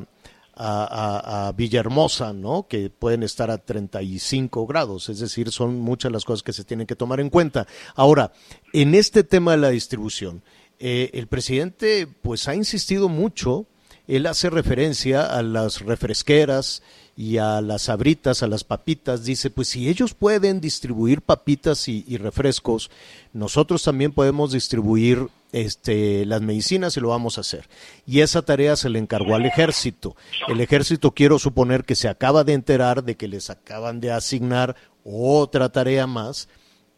a, Villahermosa, ¿no? Que pueden estar a 35 grados, es decir, son muchas las cosas que se tienen que tomar en cuenta. Ahora, en este tema de la distribución, eh, el presidente pues ha insistido mucho, él hace referencia a las refresqueras y a las sabritas, a las papitas, dice, pues si ellos pueden distribuir papitas y, refrescos, nosotros también podemos distribuir este, las medicinas y lo vamos a hacer. Y esa tarea se le encargó al ejército. El ejército quiero suponer que se acaba de enterar de que les acaban de asignar otra tarea más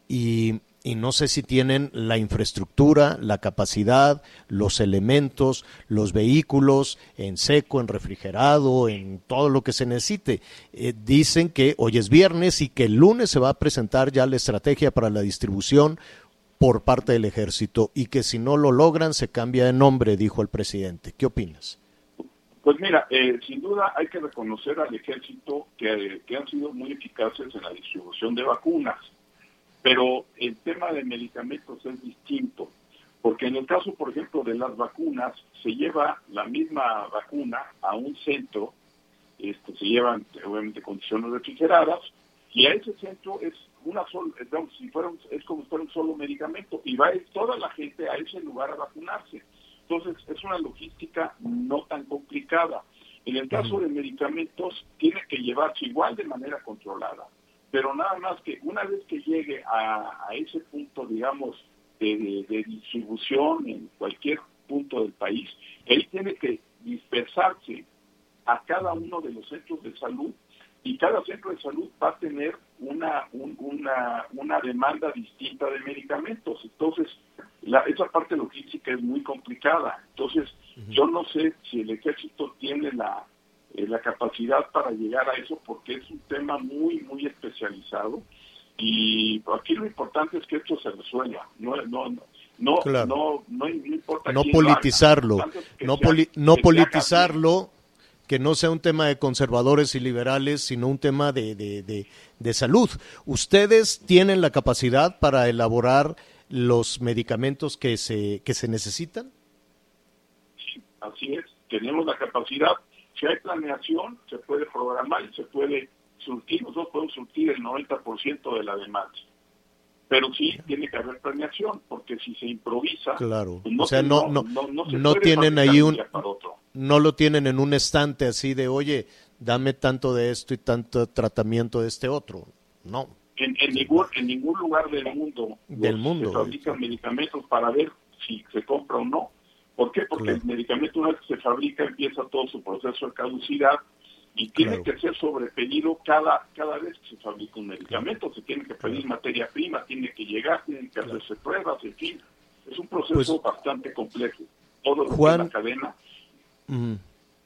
y y no sé si tienen la infraestructura, la capacidad, los elementos, los vehículos en seco, en refrigerado, en todo lo que se necesite. Eh, dicen que hoy es viernes y que el lunes se va a presentar ya la estrategia para la distribución por parte del ejército y que si no lo logran se cambia de nombre, dijo el presidente. ¿Qué opinas? Pues mira, eh, sin duda hay que reconocer al ejército que, que han sido muy eficaces en la distribución de vacunas pero el tema de medicamentos es distinto, porque en el caso, por ejemplo, de las vacunas, se lleva la misma vacuna a un centro, este, se llevan obviamente condiciones refrigeradas, y a ese centro es una sola, si fuera es como si fuera un solo medicamento, y va toda la gente a ese lugar a vacunarse. Entonces, es una logística no tan complicada. En el caso de medicamentos, tiene que llevarse igual de manera controlada pero nada más que una vez que llegue a, ese punto, digamos, de, distribución en cualquier punto del país, él tiene que dispersarse a cada uno de los centros de salud y cada centro de salud va a tener una, una, una demanda distinta de medicamentos. Entonces, la, esa parte logística es muy complicada. Entonces, yo no sé si el ejército tiene la, eh, la capacidad para llegar a eso porque es un tema muy, muy especializado. Y aquí lo importante es que esto se resuelva, no, no, no, no, no, importa no politizarlo, no, no politizarlo, que no sea un tema de conservadores y liberales, sino un tema de, de, de, salud. ¿Ustedes tienen la capacidad para elaborar los medicamentos que se, que se necesitan? Sí, así es, tenemos la capacidad si hay planeación, se puede programar y se puede surtir, nosotros podemos surtir el 90% de la demanda. Pero sí tiene que haber planeación, porque si se improvisa, claro. Pues o sea, no, no, no, tienen ahí un, no lo tienen en un estante así de, oye, dame tanto de esto y tanto tratamiento de este otro. No. En, ningún, en ningún lugar del mundo, del mundo se fabrican medicamentos para ver si se compra o no. ¿Por qué? Porque el medicamento una vez que se fabrica empieza todo su proceso de caducidad y tiene que ser sobrepedido cada, cada vez que se fabrica un medicamento. Se tiene que pedir materia prima, tiene que llegar, tienen que hacerse pruebas, en fin. Es un proceso pues bastante complejo. Todo lo Juan, que la cadena.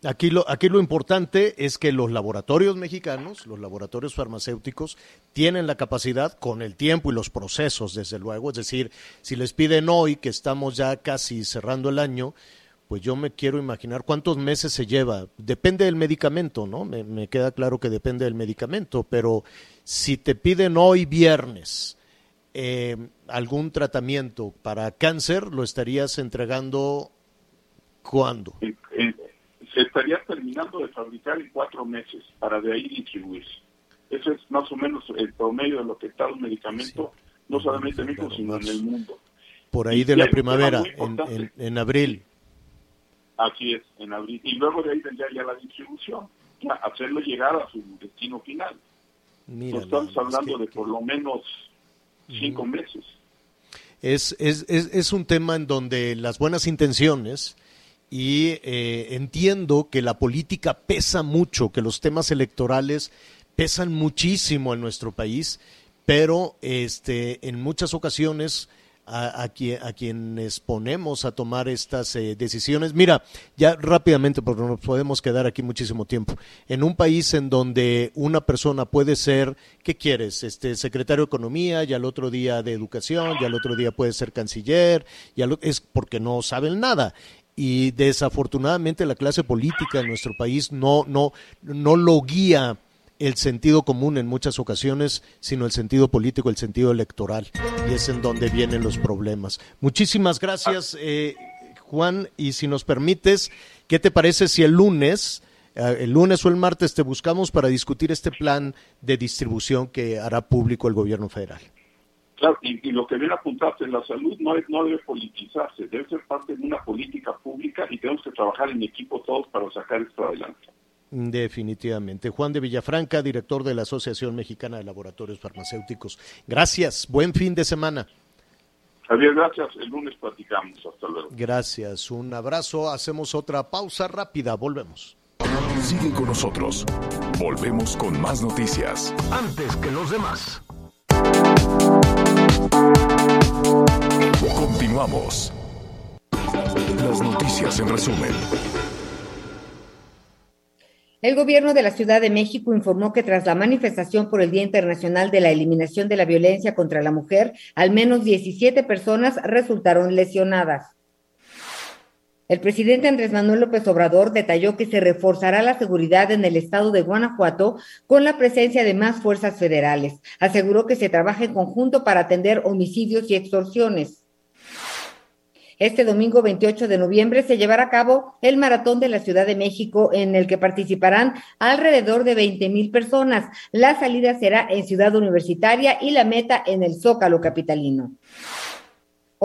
Aquí lo, aquí lo importante es que los laboratorios mexicanos, los laboratorios farmacéuticos, tienen la capacidad con el tiempo y los procesos, desde luego. Es decir, si les piden hoy, que estamos ya casi cerrando el año, pues yo me quiero imaginar cuántos meses se lleva. Depende del medicamento, ¿no? Me, queda claro que depende del medicamento, pero si te piden hoy viernes eh, algún tratamiento para cáncer, lo estarías entregando ¿cuándo? Se estaría terminando de fabricar en cuatro meses para de ahí distribuirse. Eso es más o menos el promedio de lo que está un medicamento, no solamente en México, sino en el mundo. Por ahí de la primavera, en, abril. Así es, en abril. Y luego de ahí vendría ya la distribución, hacerlo llegar a su destino final. estamos hablando de por lo menos cinco meses. Es, es, es, es un tema en donde las buenas intenciones y eh, entiendo que la política pesa mucho, que los temas electorales pesan muchísimo en nuestro país, pero este, en muchas ocasiones a, a, quienes ponemos a tomar estas eh, decisiones. Mira, ya rápidamente, porque nos podemos quedar aquí muchísimo tiempo. En un país en donde una persona puede ser, ¿qué quieres? Este secretario de Economía, y al otro día de Educación, y al otro día puede ser canciller, y es porque no saben nada y desafortunadamente la clase política en nuestro país no, no, no lo guía el sentido común en muchas ocasiones, sino el sentido político, el sentido electoral. Y es en donde vienen los problemas. Muchísimas gracias, eh, Juan. Y si nos permites, ¿qué te parece si el lunes eh, el lunes o el martes te buscamos para discutir este plan de distribución que hará público el gobierno federal. Claro, y, lo que bien apuntaste, la salud no, no debe politizarse, debe ser parte de una política pública y tenemos que trabajar en equipo todos para sacar esto adelante. Definitivamente. Juan de Villafranca, director de la Asociación Mexicana de Laboratorios Farmacéuticos. Gracias. Buen fin de semana. Javier, gracias. El lunes platicamos. Hasta luego. Gracias. Un abrazo. Hacemos otra pausa rápida. Volvemos. Sigue con nosotros. Volvemos con más noticias. Antes que los demás. Continuamos. Las noticias en resumen. El gobierno de la Ciudad de México informó que tras la manifestación por el Día Internacional de la Eliminación de la Violencia contra la Mujer, al menos 17 personas resultaron lesionadas. El presidente Andrés Manuel López Obrador detalló que se reforzará la seguridad en el estado de Guanajuato con la presencia de más fuerzas federales. Aseguró que se trabaja en conjunto para atender homicidios y extorsiones. Este domingo 28 de noviembre se llevará a cabo el Maratón de la Ciudad de México en el que participarán alrededor de 20 mil personas. La salida será en Ciudad Universitaria y la meta en el Zócalo Capitalino.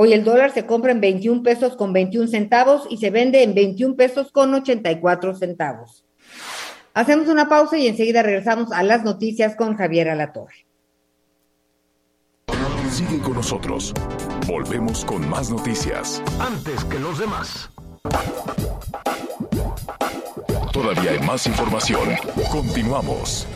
Hoy el dólar se compra en 21 pesos con 21 centavos y se vende en 21 pesos con 84 centavos. Hacemos una pausa y enseguida regresamos a las noticias con Javier Alatorre. Sigue con nosotros. Volvemos con más noticias. Antes que los demás. Todavía hay más información. Continuamos.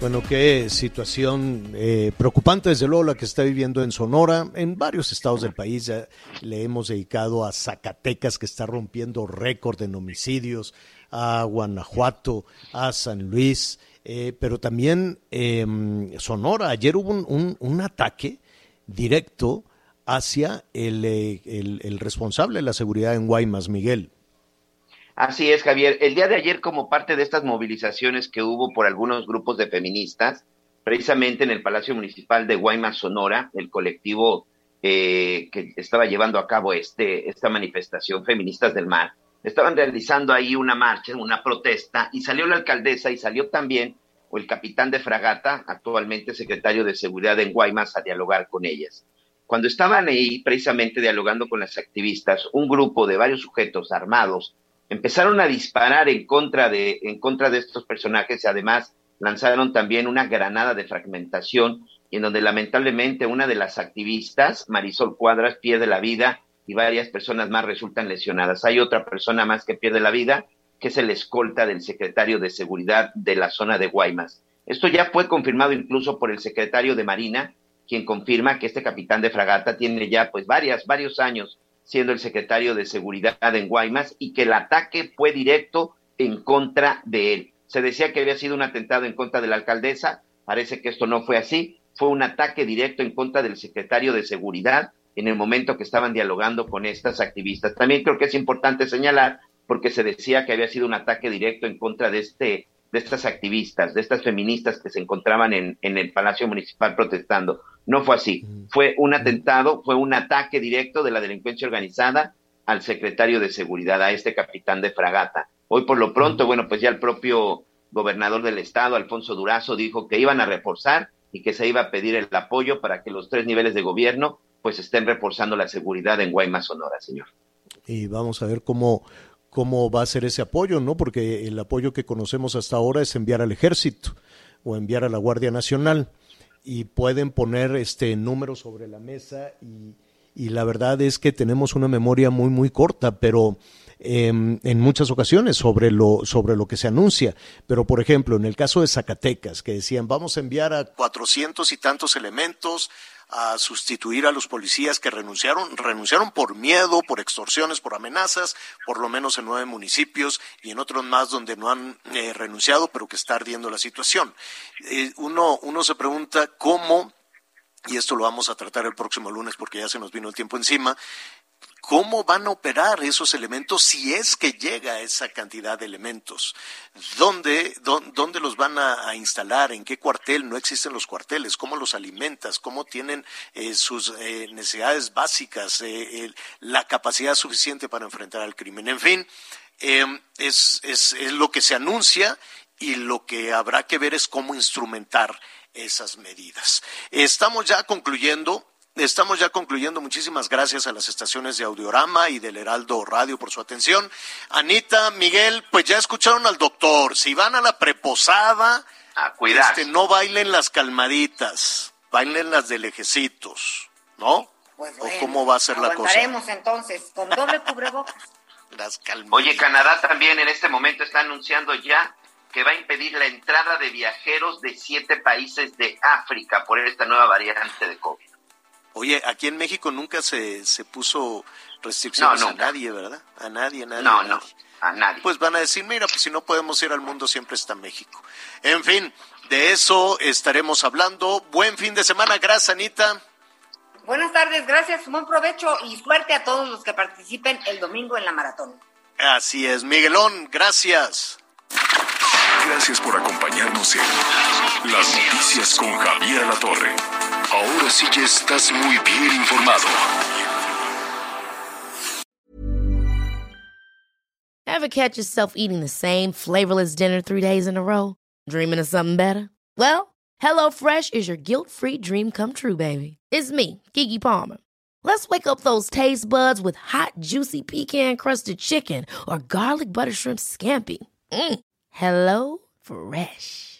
Bueno, qué situación eh, preocupante, desde luego, la que está viviendo en Sonora. En varios estados del país ya le hemos dedicado a Zacatecas, que está rompiendo récord en homicidios, a Guanajuato, a San Luis. Eh, pero también em, Sonora. Ayer hubo un, ataque directo hacia eh, el, responsable de la seguridad en Guaymas, Miguel. Así es, Javier. El día de ayer, como parte de estas movilizaciones que hubo por algunos grupos de feministas, precisamente en el Palacio Municipal de Guaymas, Sonora, el colectivo eh, que estaba llevando a cabo este, esta manifestación Feministas del Mar, estaban realizando ahí una marcha, una protesta, y salió la alcaldesa y salió también o el capitán de fragata, actualmente secretario de Seguridad en Guaymas, a dialogar con ellas. Cuando estaban ahí precisamente dialogando con las activistas, un grupo de varios sujetos armados empezaron a disparar en contra de, en contra de estos personajes y además lanzaron también una granada de fragmentación en donde lamentablemente una de las activistas, Marisol Cuadras, pierde la vida y varias personas más resultan lesionadas. Hay otra persona más que pierde la vida, que es el escolta del secretario de Seguridad de la zona de Guaymas. Esto ya fue confirmado incluso por el secretario de Marina, quien confirma que este capitán de fragata tiene ya pues varias, varios años siendo el secretario de Seguridad en Guaymas y que el ataque fue directo en contra de él. Se decía que había sido un atentado en contra de la alcaldesa, parece que esto no fue así, fue un ataque directo en contra del secretario de Seguridad en el momento que estaban dialogando con estas activistas. También creo que es importante señalar, porque se decía que había sido un ataque directo en contra de este de estas activistas, de estas feministas que se encontraban en, en el Palacio Municipal protestando. No fue así. Fue un atentado, fue un ataque directo de la delincuencia organizada al secretario de Seguridad, a este capitán de fragata. Hoy por lo pronto, bueno, pues ya el propio gobernador del estado, Alfonso Durazo, dijo que iban a reforzar y que se iba a pedir el apoyo para que los tres niveles de gobierno pues estén reforzando la seguridad en Guaymas, Sonora, señor. Y vamos a ver cómo, cómo va a ser ese apoyo, ¿no? Porque el apoyo que conocemos hasta ahora es enviar al ejército o enviar a la Guardia Nacional y pueden poner este número sobre la mesa y, y la verdad es que tenemos una memoria muy muy corta, pero em, en muchas ocasiones sobre lo sobre lo que se anuncia. Pero por ejemplo, en el caso de Zacatecas, que decían vamos a enviar a cuatrocientos y tantos elementos a sustituir a los policías que renunciaron, renunciaron por miedo, por extorsiones, por amenazas, por lo menos en nueve municipios y en otros más donde no han eh, renunciado, pero que está ardiendo la situación. Eh, uno, uno se pregunta cómo, y esto lo vamos a tratar el próximo lunes porque ya se nos vino el tiempo encima, ¿Cómo van a operar esos elementos si es que llega esa cantidad de elementos? ¿Dónde, dónde los van a, instalar? ¿En qué cuartel? No existen los cuarteles. ¿Cómo los alimentas? ¿Cómo tienen eh, sus eh, necesidades básicas? Eh, la capacidad suficiente para enfrentar al crimen. En fin, es, es lo que se anuncia y lo que habrá que ver es cómo instrumentar esas medidas. Estamos ya concluyendo. Estamos ya concluyendo. Muchísimas gracias a las estaciones de Audiorama y del Heraldo Radio por su atención. Anita, Miguel, pues ya escucharon al doctor. Si van a la preposada, A cuidar. este, no bailen las calmaditas, bailen las de lejecitos, ¿no? Pues ¿O bueno, cómo va a ser la cosa? entonces, con doble cubrebocas. Las calmaditas. Oye, Canadá también en este momento está anunciando ya que va a impedir la entrada de viajeros de siete países de África por esta nueva variante de COVID. Oye, aquí en México nunca se, se puso restricciones No, a nadie, ¿verdad? A nadie, a nadie. No, a no, a nadie. Pues van a decir, mira, pues si no podemos ir al mundo, siempre está México. En fin, de eso estaremos hablando. Buen fin de semana, gracias, Anita. Buenas tardes, gracias, buen provecho y suerte a todos los que participen el domingo en la maratón. Así es, Miguelón, gracias. Gracias por acompañarnos en Las Noticias con Javier La Torre. Ahora sí ya estás muy bien informado. Ever catch yourself eating the same flavorless dinner three days in a row? Dreaming of something better? Well, HelloFresh is your guilt-free dream come true, baby. It's me, Kiki Palmer. Let's wake up those taste buds with hot, juicy pecan-crusted chicken or garlic butter shrimp scampi. Mm. Hello Fresh.